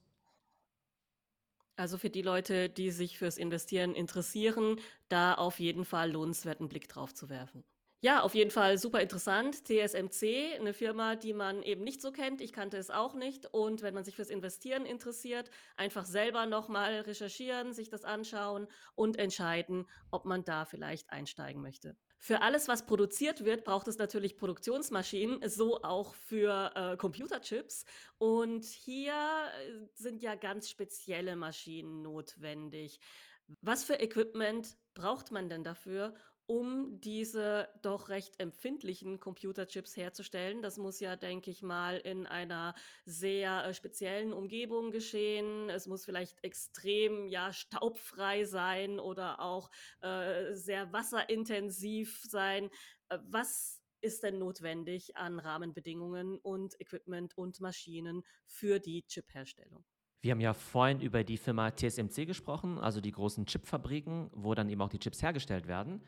Also für die Leute, die sich fürs Investieren interessieren, da auf jeden Fall lohnenswerten Blick drauf zu werfen. Ja, auf jeden Fall super interessant. TSMC, eine Firma, die man eben nicht so kennt. Ich kannte es auch nicht. Und wenn man sich fürs Investieren interessiert, einfach selber nochmal recherchieren, sich das anschauen und entscheiden, ob man da vielleicht einsteigen möchte. Für alles, was produziert wird, braucht es natürlich Produktionsmaschinen, so auch für äh, Computerchips. Und hier äh, sind ja ganz spezielle Maschinen notwendig. Was für Equipment braucht man denn dafür, um diese doch recht empfindlichen Computerchips herzustellen. Das muss ja, denke ich mal, in einer sehr äh, speziellen Umgebung geschehen. Es muss vielleicht extrem ja staubfrei sein oder auch äh, sehr wasserintensiv sein. Äh, was ist denn notwendig an Rahmenbedingungen und Equipment und Maschinen für die Chipherstellung? Wir haben ja vorhin über die Firma TSMC gesprochen, also die großen Chipfabriken, wo dann eben auch die Chips hergestellt werden.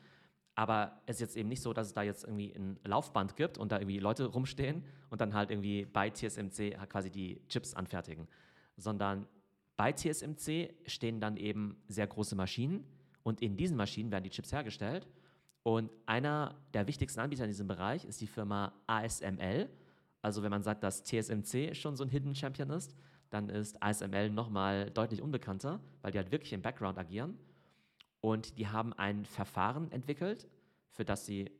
Aber es ist jetzt eben nicht so, dass es da jetzt irgendwie ein Laufband gibt und da irgendwie Leute rumstehen und dann halt irgendwie bei TSMC quasi die Chips anfertigen. Sondern bei TSMC stehen dann eben sehr große Maschinen und in diesen Maschinen werden die Chips hergestellt. Und einer der wichtigsten Anbieter in diesem Bereich ist die Firma ASML. Also wenn man sagt, dass TSMC schon so ein Hidden Champion ist, dann ist ASML nochmal deutlich unbekannter, weil die halt wirklich im Background agieren. Und die haben ein Verfahren entwickelt, für das sie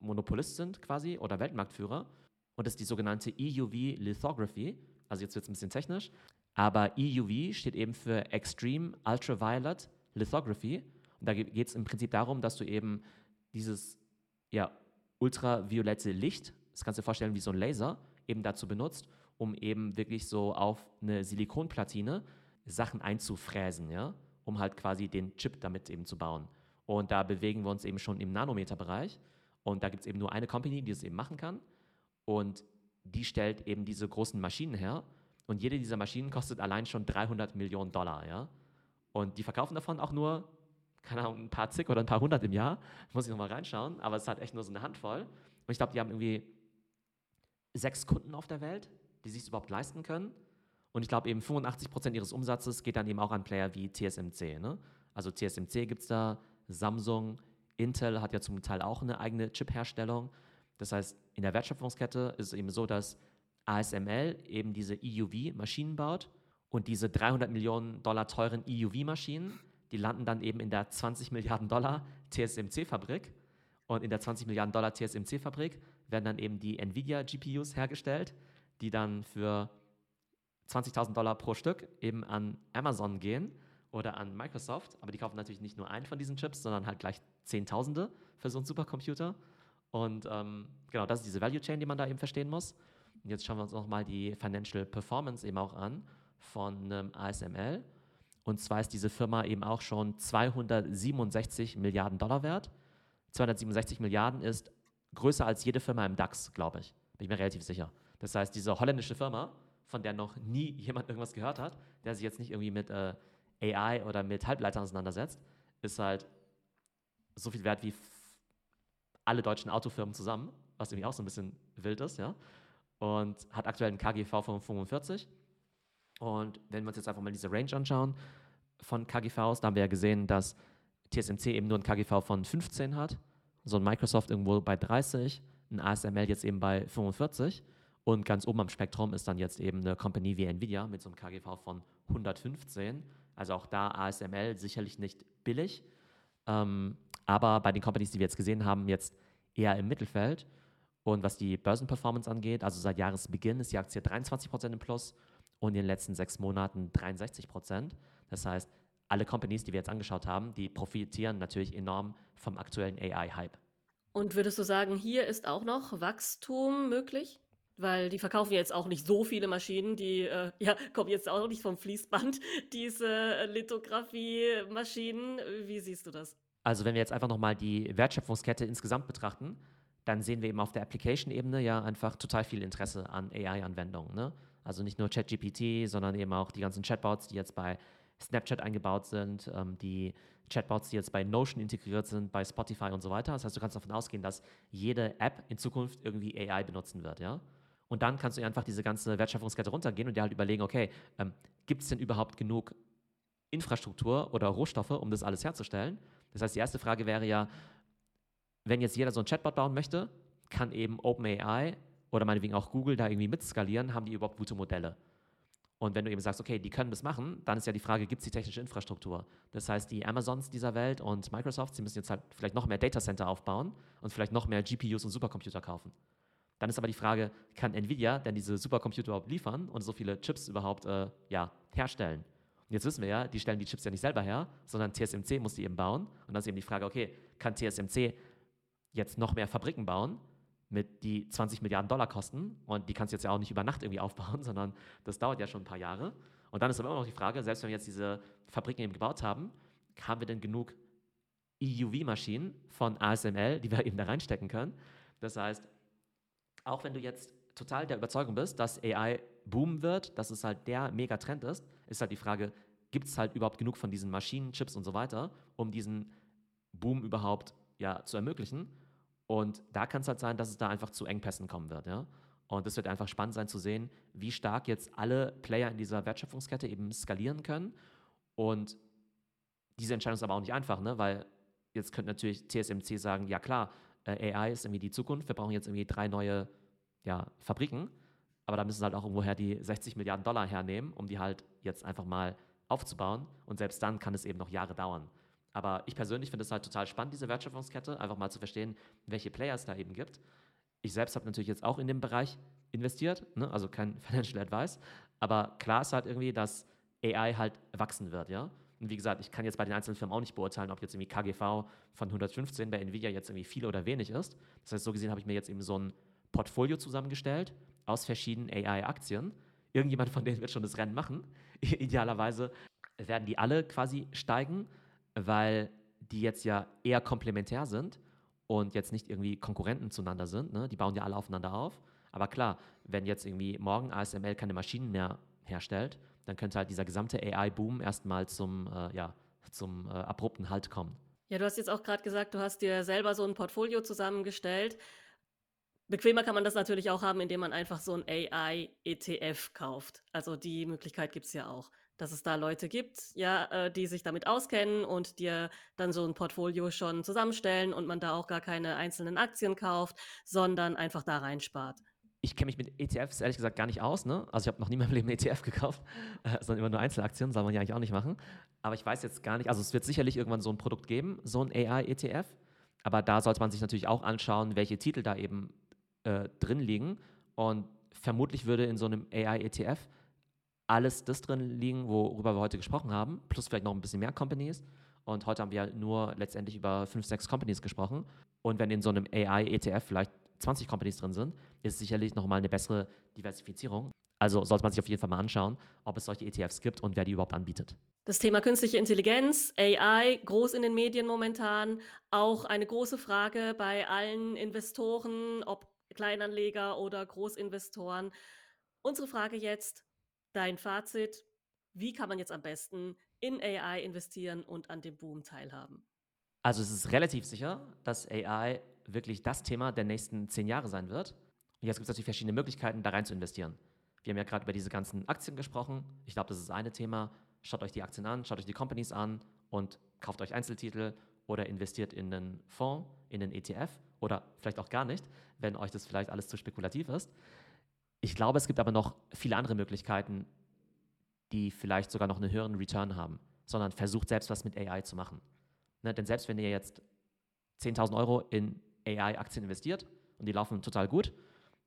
Monopolist sind quasi oder Weltmarktführer. Und das ist die sogenannte EUV Lithography. Also jetzt wird es ein bisschen technisch. Aber EUV steht eben für Extreme Ultraviolet Lithography. Und da geht es im Prinzip darum, dass du eben dieses ja, ultraviolette Licht, das kannst du dir vorstellen wie so ein Laser, eben dazu benutzt, um eben wirklich so auf eine Silikonplatine Sachen einzufräsen, ja um halt quasi den Chip damit eben zu bauen. Und da bewegen wir uns eben schon im Nanometerbereich. Und da gibt es eben nur eine Company, die es eben machen kann. Und die stellt eben diese großen Maschinen her. Und jede dieser Maschinen kostet allein schon 300 Millionen Dollar. Ja? Und die verkaufen davon auch nur, keine Ahnung, ein paar zig oder ein paar hundert im Jahr. Muss ich nochmal reinschauen. Aber es halt echt nur so eine Handvoll. Und ich glaube, die haben irgendwie sechs Kunden auf der Welt, die sich überhaupt leisten können. Und ich glaube eben 85 Prozent ihres Umsatzes geht dann eben auch an Player wie TSMC. Ne? Also TSMC gibt es da, Samsung, Intel hat ja zum Teil auch eine eigene Chip-Herstellung. Das heißt, in der Wertschöpfungskette ist es eben so, dass ASML eben diese EUV-Maschinen baut und diese 300 Millionen Dollar teuren EUV-Maschinen, die landen dann eben in der 20 Milliarden Dollar TSMC-Fabrik. Und in der 20 Milliarden Dollar TSMC-Fabrik werden dann eben die NVIDIA-GPUs hergestellt, die dann für 20.000 Dollar pro Stück eben an Amazon gehen oder an Microsoft, aber die kaufen natürlich nicht nur einen von diesen Chips, sondern halt gleich Zehntausende für so einen Supercomputer. Und ähm, genau, das ist diese Value Chain, die man da eben verstehen muss. Und jetzt schauen wir uns nochmal die Financial Performance eben auch an von ähm, ASML. Und zwar ist diese Firma eben auch schon 267 Milliarden Dollar wert. 267 Milliarden ist größer als jede Firma im DAX, glaube ich. Bin ich mir relativ sicher. Das heißt, diese holländische Firma von der noch nie jemand irgendwas gehört hat, der sich jetzt nicht irgendwie mit äh, AI oder mit Halbleitern auseinandersetzt, ist halt so viel wert wie alle deutschen Autofirmen zusammen, was irgendwie auch so ein bisschen wild ist, ja. Und hat aktuell einen KGV von 45. Und wenn wir uns jetzt einfach mal diese Range anschauen von KGVs, da haben wir ja gesehen, dass TSMC eben nur ein KGV von 15 hat, so ein Microsoft irgendwo bei 30, ein ASML jetzt eben bei 45. Und ganz oben am Spektrum ist dann jetzt eben eine Company wie Nvidia mit so einem KGV von 115. Also auch da ASML sicherlich nicht billig. Ähm, aber bei den Companies, die wir jetzt gesehen haben, jetzt eher im Mittelfeld. Und was die Börsenperformance angeht, also seit Jahresbeginn ist die Aktie 23% im Plus und in den letzten sechs Monaten 63%. Das heißt, alle Companies, die wir jetzt angeschaut haben, die profitieren natürlich enorm vom aktuellen AI-Hype. Und würdest du sagen, hier ist auch noch Wachstum möglich? Weil die verkaufen jetzt auch nicht so viele Maschinen, die äh, ja, kommen jetzt auch nicht vom Fließband, diese Lithografie-Maschinen. Wie siehst du das? Also wenn wir jetzt einfach nochmal die Wertschöpfungskette insgesamt betrachten, dann sehen wir eben auf der Application-Ebene ja einfach total viel Interesse an AI-Anwendungen. Ne? Also nicht nur ChatGPT, sondern eben auch die ganzen Chatbots, die jetzt bei Snapchat eingebaut sind, ähm, die Chatbots, die jetzt bei Notion integriert sind, bei Spotify und so weiter. Das heißt, du kannst davon ausgehen, dass jede App in Zukunft irgendwie AI benutzen wird, ja. Und dann kannst du einfach diese ganze Wertschöpfungskette runtergehen und dir halt überlegen, okay, ähm, gibt es denn überhaupt genug Infrastruktur oder Rohstoffe, um das alles herzustellen? Das heißt, die erste Frage wäre ja, wenn jetzt jeder so ein Chatbot bauen möchte, kann eben OpenAI oder meinetwegen auch Google da irgendwie mitskalieren, haben die überhaupt gute Modelle? Und wenn du eben sagst, okay, die können das machen, dann ist ja die Frage, gibt es die technische Infrastruktur? Das heißt, die Amazons dieser Welt und Microsoft, sie müssen jetzt halt vielleicht noch mehr Datacenter aufbauen und vielleicht noch mehr GPUs und Supercomputer kaufen. Dann ist aber die Frage, kann Nvidia denn diese Supercomputer überhaupt liefern und so viele Chips überhaupt äh, ja, herstellen? Und jetzt wissen wir ja, die stellen die Chips ja nicht selber her, sondern TSMC muss die eben bauen. Und dann ist eben die Frage, okay, kann TSMC jetzt noch mehr Fabriken bauen, mit die 20 Milliarden Dollar kosten und die kannst du jetzt ja auch nicht über Nacht irgendwie aufbauen, sondern das dauert ja schon ein paar Jahre. Und dann ist aber immer noch die Frage, selbst wenn wir jetzt diese Fabriken eben gebaut haben, haben wir denn genug EUV-Maschinen von ASML, die wir eben da reinstecken können? Das heißt, auch wenn du jetzt total der Überzeugung bist, dass AI boomen wird, dass es halt der Megatrend ist, ist halt die Frage, gibt es halt überhaupt genug von diesen Maschinen, Chips und so weiter, um diesen Boom überhaupt ja, zu ermöglichen? Und da kann es halt sein, dass es da einfach zu Engpässen kommen wird. Ja? Und es wird einfach spannend sein zu sehen, wie stark jetzt alle Player in dieser Wertschöpfungskette eben skalieren können. Und diese Entscheidung ist aber auch nicht einfach, ne? weil jetzt könnte natürlich TSMC sagen, ja klar, äh, AI ist irgendwie die Zukunft, wir brauchen jetzt irgendwie drei neue ja, Fabriken, aber da müssen sie halt auch irgendwoher die 60 Milliarden Dollar hernehmen, um die halt jetzt einfach mal aufzubauen. Und selbst dann kann es eben noch Jahre dauern. Aber ich persönlich finde es halt total spannend, diese Wertschöpfungskette, einfach mal zu verstehen, welche Player es da eben gibt. Ich selbst habe natürlich jetzt auch in dem Bereich investiert, ne? also kein Financial Advice, aber klar ist halt irgendwie, dass AI halt wachsen wird, ja. Und wie gesagt, ich kann jetzt bei den einzelnen Firmen auch nicht beurteilen, ob jetzt irgendwie KGV von 115 bei Nvidia jetzt irgendwie viel oder wenig ist. Das heißt, so gesehen habe ich mir jetzt eben so ein Portfolio zusammengestellt aus verschiedenen AI-Aktien. Irgendjemand von denen wird schon das Rennen machen. Idealerweise werden die alle quasi steigen weil die jetzt ja eher komplementär sind und jetzt nicht irgendwie Konkurrenten zueinander sind. Ne? Die bauen ja alle aufeinander auf. Aber klar, wenn jetzt irgendwie morgen ASML keine Maschinen mehr herstellt, dann könnte halt dieser gesamte AI-Boom erstmal zum, äh, ja, zum äh, abrupten Halt kommen. Ja, du hast jetzt auch gerade gesagt, du hast dir selber so ein Portfolio zusammengestellt. Bequemer kann man das natürlich auch haben, indem man einfach so ein AI-ETF kauft. Also die Möglichkeit gibt es ja auch dass es da Leute gibt, ja, äh, die sich damit auskennen und dir dann so ein Portfolio schon zusammenstellen und man da auch gar keine einzelnen Aktien kauft, sondern einfach da reinspart. Ich kenne mich mit ETFs ehrlich gesagt gar nicht aus. Ne? Also ich habe noch nie in meinem Leben einen ETF gekauft, äh, sondern immer nur Einzelaktien, soll man ja eigentlich auch nicht machen. Aber ich weiß jetzt gar nicht, also es wird sicherlich irgendwann so ein Produkt geben, so ein AI-ETF. Aber da sollte man sich natürlich auch anschauen, welche Titel da eben äh, drin liegen. Und vermutlich würde in so einem AI-ETF alles das drin liegen, worüber wir heute gesprochen haben, plus vielleicht noch ein bisschen mehr Companies. Und heute haben wir nur letztendlich über fünf, sechs Companies gesprochen. Und wenn in so einem AI-ETF vielleicht 20 Companies drin sind, ist sicherlich nochmal eine bessere Diversifizierung. Also sollte man sich auf jeden Fall mal anschauen, ob es solche ETFs gibt und wer die überhaupt anbietet. Das Thema künstliche Intelligenz, AI, groß in den Medien momentan, auch eine große Frage bei allen Investoren, ob Kleinanleger oder Großinvestoren. Unsere Frage jetzt, Dein Fazit, wie kann man jetzt am besten in AI investieren und an dem Boom teilhaben? Also es ist relativ sicher, dass AI wirklich das Thema der nächsten zehn Jahre sein wird. Jetzt gibt es natürlich verschiedene Möglichkeiten, da rein zu investieren. Wir haben ja gerade über diese ganzen Aktien gesprochen. Ich glaube, das ist das eine Thema. Schaut euch die Aktien an, schaut euch die Companies an und kauft euch Einzeltitel oder investiert in einen Fonds, in einen ETF oder vielleicht auch gar nicht, wenn euch das vielleicht alles zu spekulativ ist. Ich glaube, es gibt aber noch viele andere Möglichkeiten, die vielleicht sogar noch einen höheren Return haben, sondern versucht selbst was mit AI zu machen. Ne, denn selbst wenn ihr jetzt 10.000 Euro in AI-Aktien investiert und die laufen total gut,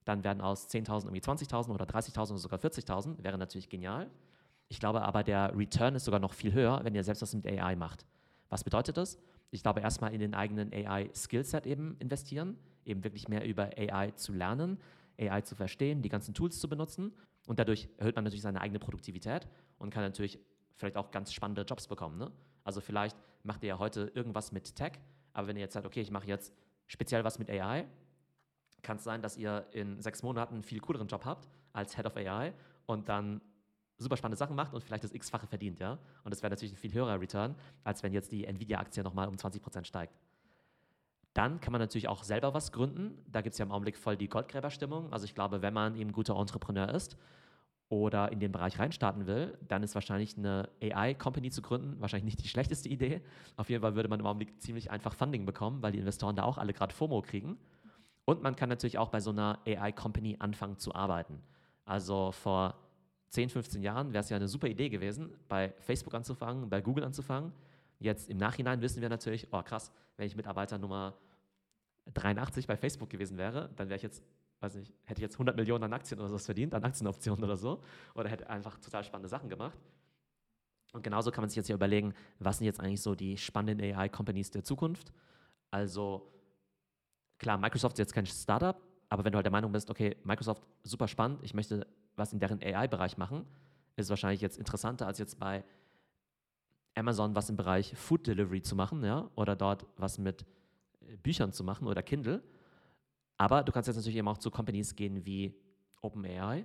dann werden aus 10.000 irgendwie 20.000 oder 30.000 oder sogar 40.000, wäre natürlich genial. Ich glaube aber, der Return ist sogar noch viel höher, wenn ihr selbst was mit AI macht. Was bedeutet das? Ich glaube, erstmal in den eigenen AI-Skillset eben investieren, eben wirklich mehr über AI zu lernen, AI zu verstehen, die ganzen Tools zu benutzen und dadurch erhöht man natürlich seine eigene Produktivität und kann natürlich vielleicht auch ganz spannende Jobs bekommen. Ne? Also vielleicht macht ihr ja heute irgendwas mit Tech, aber wenn ihr jetzt sagt, okay, ich mache jetzt speziell was mit AI, kann es sein, dass ihr in sechs Monaten einen viel cooleren Job habt als Head of AI und dann super spannende Sachen macht und vielleicht das x-fache verdient, ja. Und das wäre natürlich ein viel höherer Return, als wenn jetzt die Nvidia-Aktie nochmal um 20% steigt. Dann kann man natürlich auch selber was gründen. Da gibt es ja im Augenblick voll die Goldgräberstimmung. Also ich glaube, wenn man eben guter Entrepreneur ist oder in den Bereich reinstarten will, dann ist wahrscheinlich eine AI-Company zu gründen wahrscheinlich nicht die schlechteste Idee. Auf jeden Fall würde man im Augenblick ziemlich einfach Funding bekommen, weil die Investoren da auch alle gerade FOMO kriegen. Und man kann natürlich auch bei so einer AI-Company anfangen zu arbeiten. Also vor 10, 15 Jahren wäre es ja eine super Idee gewesen, bei Facebook anzufangen, bei Google anzufangen. Jetzt im Nachhinein wissen wir natürlich, oh krass, wenn ich Mitarbeiter Nummer 83 bei Facebook gewesen wäre, dann wäre ich jetzt weiß nicht, hätte ich jetzt 100 Millionen an Aktien oder sowas verdient, an Aktienoptionen oder so, oder hätte einfach total spannende Sachen gemacht. Und genauso kann man sich jetzt hier überlegen, was sind jetzt eigentlich so die spannenden AI-Companies der Zukunft. Also klar, Microsoft ist jetzt kein Startup, aber wenn du halt der Meinung bist, okay, Microsoft super spannend, ich möchte was in deren AI-Bereich machen, ist es wahrscheinlich jetzt interessanter als jetzt bei Amazon was im Bereich Food Delivery zu machen, ja, oder dort was mit Büchern zu machen oder Kindle. Aber du kannst jetzt natürlich eben auch zu Companies gehen wie OpenAI.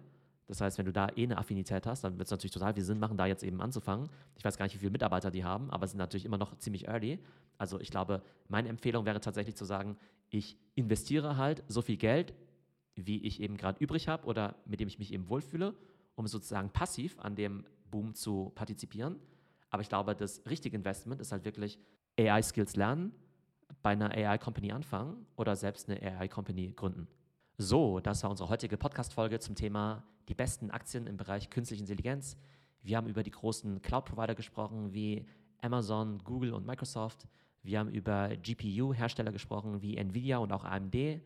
Das heißt, wenn du da eh eine Affinität hast, dann wird es natürlich total viel Sinn machen, da jetzt eben anzufangen. Ich weiß gar nicht, wie viele Mitarbeiter die haben, aber es sind natürlich immer noch ziemlich early. Also ich glaube, meine Empfehlung wäre tatsächlich zu sagen, ich investiere halt so viel Geld, wie ich eben gerade übrig habe oder mit dem ich mich eben wohlfühle, um sozusagen passiv an dem Boom zu partizipieren. Aber ich glaube, das richtige Investment ist halt wirklich AI-Skills lernen, bei einer AI-Company anfangen oder selbst eine AI-Company gründen. So, das war unsere heutige Podcast-Folge zum Thema die besten Aktien im Bereich künstliche Intelligenz. Wir haben über die großen Cloud-Provider gesprochen, wie Amazon, Google und Microsoft. Wir haben über GPU-Hersteller gesprochen, wie Nvidia und auch AMD.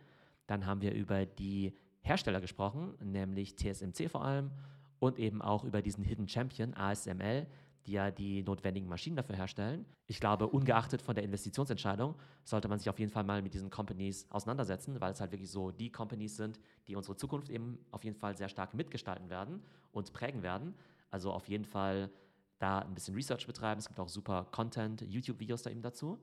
Dann haben wir über die Hersteller gesprochen, nämlich TSMC vor allem und eben auch über diesen Hidden Champion ASML, die ja die notwendigen Maschinen dafür herstellen. Ich glaube, ungeachtet von der Investitionsentscheidung sollte man sich auf jeden Fall mal mit diesen Companies auseinandersetzen, weil es halt wirklich so die Companies sind, die unsere Zukunft eben auf jeden Fall sehr stark mitgestalten werden und prägen werden. Also auf jeden Fall da ein bisschen Research betreiben. Es gibt auch super Content, YouTube-Videos da eben dazu.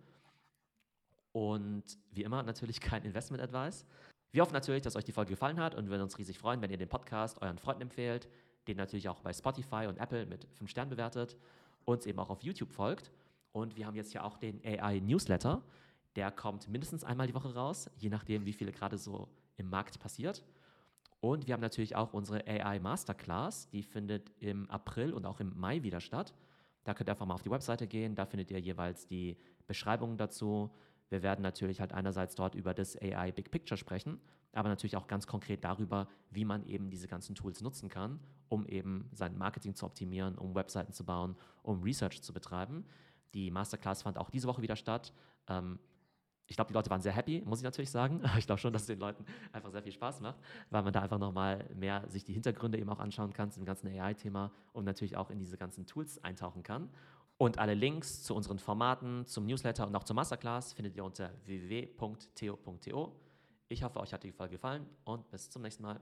Und wie immer natürlich kein Investment-Advice. Wir hoffen natürlich, dass euch die Folge gefallen hat und würden uns riesig freuen, wenn ihr den Podcast euren Freunden empfehlt den natürlich auch bei Spotify und Apple mit 5 Sternen bewertet, uns eben auch auf YouTube folgt. Und wir haben jetzt ja auch den AI Newsletter. Der kommt mindestens einmal die Woche raus, je nachdem, wie viele gerade so im Markt passiert. Und wir haben natürlich auch unsere AI Masterclass, die findet im April und auch im Mai wieder statt. Da könnt ihr einfach mal auf die Webseite gehen, da findet ihr jeweils die Beschreibungen dazu. Wir werden natürlich halt einerseits dort über das AI Big Picture sprechen aber natürlich auch ganz konkret darüber, wie man eben diese ganzen Tools nutzen kann, um eben sein Marketing zu optimieren, um Webseiten zu bauen, um Research zu betreiben. Die Masterclass fand auch diese Woche wieder statt. Ähm, ich glaube, die Leute waren sehr happy, muss ich natürlich sagen. Ich glaube schon, dass es den Leuten einfach sehr viel Spaß macht, weil man da einfach nochmal mehr sich die Hintergründe eben auch anschauen kann zu dem ganzen AI-Thema und natürlich auch in diese ganzen Tools eintauchen kann. Und alle Links zu unseren Formaten, zum Newsletter und auch zur Masterclass findet ihr unter www.theo.to. Ich hoffe, euch hat die Folge gefallen und bis zum nächsten Mal.